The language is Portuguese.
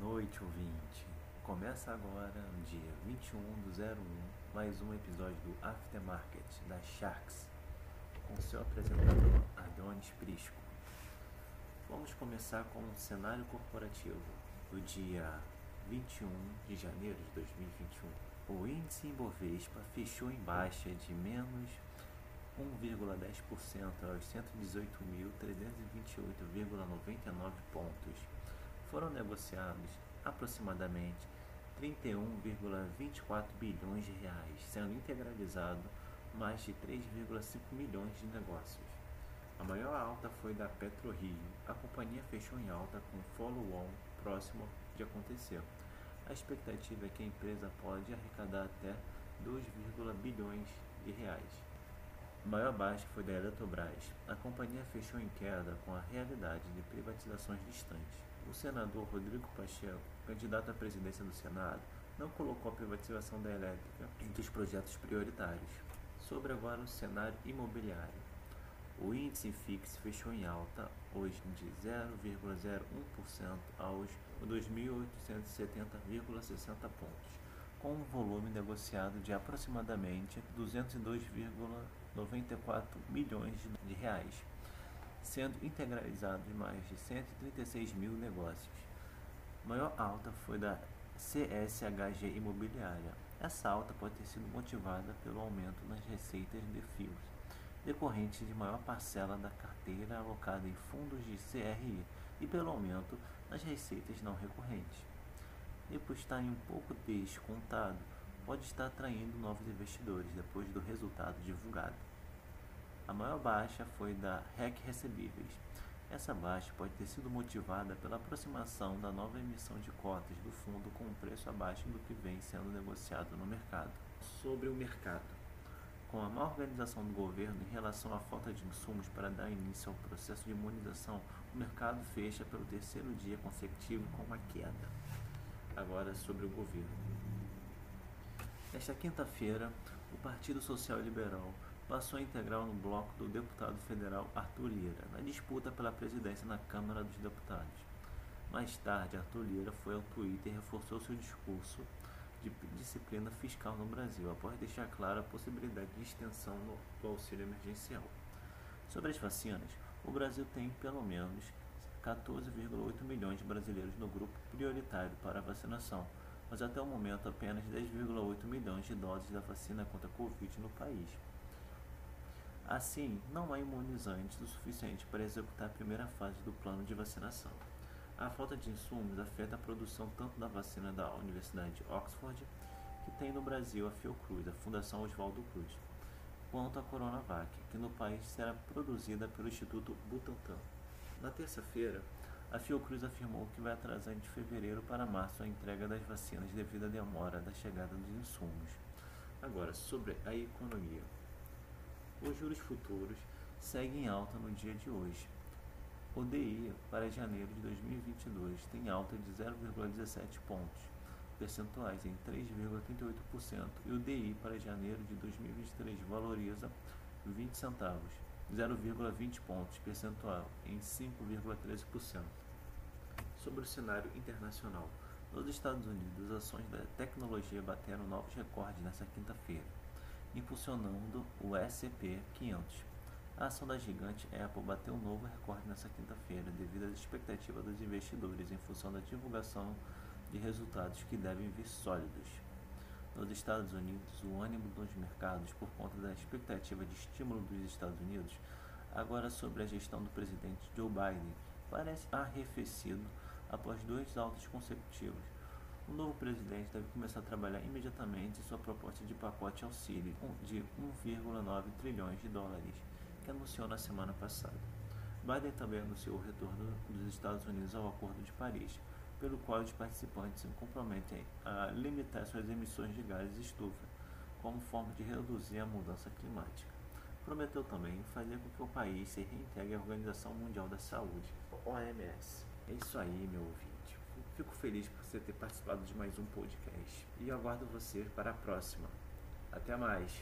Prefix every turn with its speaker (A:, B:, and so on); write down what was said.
A: noite, ouvinte. Começa agora, dia 21 do 01, mais um episódio do Aftermarket da Sharks, com seu apresentador Adonis Prisco. Vamos começar com o cenário corporativo do dia 21 de janeiro de 2021. O índice Ibovespa fechou em baixa de menos 1,10% aos 118.328,99 pontos. Foram negociados aproximadamente 31,24 bilhões de reais, sendo integralizado mais de 3,5 milhões de negócios. A maior alta foi da PetroRio. A companhia fechou em alta com follow-on próximo de acontecer. A expectativa é que a empresa pode arrecadar até 2, bilhões de reais. A maior baixa foi da Eletrobras. A companhia fechou em queda com a realidade de privatizações distantes. O senador Rodrigo Pacheco, candidato à presidência do Senado, não colocou a privatização da elétrica entre os projetos prioritários. Sobre agora o cenário imobiliário. O índice FIX fechou em alta hoje de 0,01% aos 2.870,60 pontos, com um volume negociado de aproximadamente 202,94 milhões de reais, sendo integralizados mais de 136 mil negócios. A maior alta foi da CSHG Imobiliária. Essa alta pode ter sido motivada pelo aumento nas receitas de fios decorrente de maior parcela da carteira alocada em fundos de CRI e pelo aumento nas receitas não recorrentes. E por estar um pouco descontado, pode estar atraindo novos investidores depois do resultado divulgado. A maior baixa foi da REC Recebíveis. Essa baixa pode ter sido motivada pela aproximação da nova emissão de cotas do fundo com um preço abaixo do que vem sendo negociado no mercado. Sobre o mercado. Com a má organização do governo em relação à falta de insumos para dar início ao processo de imunização, o mercado fecha pelo terceiro dia consecutivo com uma queda. Agora sobre o governo. Nesta quinta-feira, o Partido Social Liberal passou a integrar no bloco do deputado federal Arthur Lira, na disputa pela presidência na Câmara dos Deputados. Mais tarde, Arthur Lira foi ao Twitter e reforçou seu discurso de disciplina fiscal no Brasil, após deixar clara a possibilidade de extensão do auxílio emergencial. Sobre as vacinas, o Brasil tem pelo menos 14,8 milhões de brasileiros no grupo prioritário para a vacinação, mas até o momento apenas 10,8 milhões de doses da vacina contra a Covid no país. Assim, não há imunizantes o suficiente para executar a primeira fase do plano de vacinação. A falta de insumos afeta a produção tanto da vacina da Universidade de Oxford, que tem no Brasil a Fiocruz, a Fundação Oswaldo Cruz, quanto a Coronavac, que no país será produzida pelo Instituto Butantan. Na terça-feira, a Fiocruz afirmou que vai atrasar de fevereiro para março a entrega das vacinas devido à demora da chegada dos insumos. Agora, sobre a economia. Os juros futuros seguem alta no dia de hoje, o DI para janeiro de 2022 tem alta de 0,17 pontos percentuais em 3,38% e o DI para janeiro de 2023 valoriza 20 centavos, 0,20 pontos percentual em 5,13%. Sobre o cenário internacional, nos Estados Unidos, as ações da tecnologia bateram novos recordes nesta quinta-feira, impulsionando o S&P 500 a ação da gigante Apple bateu um novo recorde nesta quinta-feira devido às expectativas dos investidores em função da divulgação de resultados que devem vir sólidos. Nos Estados Unidos, o ânimo dos mercados por conta da expectativa de estímulo dos Estados Unidos, agora sobre a gestão do presidente Joe Biden, parece arrefecido após dois altos consecutivos. O novo presidente deve começar a trabalhar imediatamente sua proposta de pacote auxílio de 1,9 trilhões de dólares que anunciou na semana passada. Biden também anunciou o retorno dos Estados Unidos ao Acordo de Paris, pelo qual os participantes se comprometem a limitar suas emissões de gases estufa, como forma de reduzir a mudança climática. Prometeu também fazer com que o país se reintegre à Organização Mundial da Saúde, OMS. É isso aí, meu ouvinte. Fico feliz por você ter participado de mais um podcast e aguardo você para a próxima. Até mais!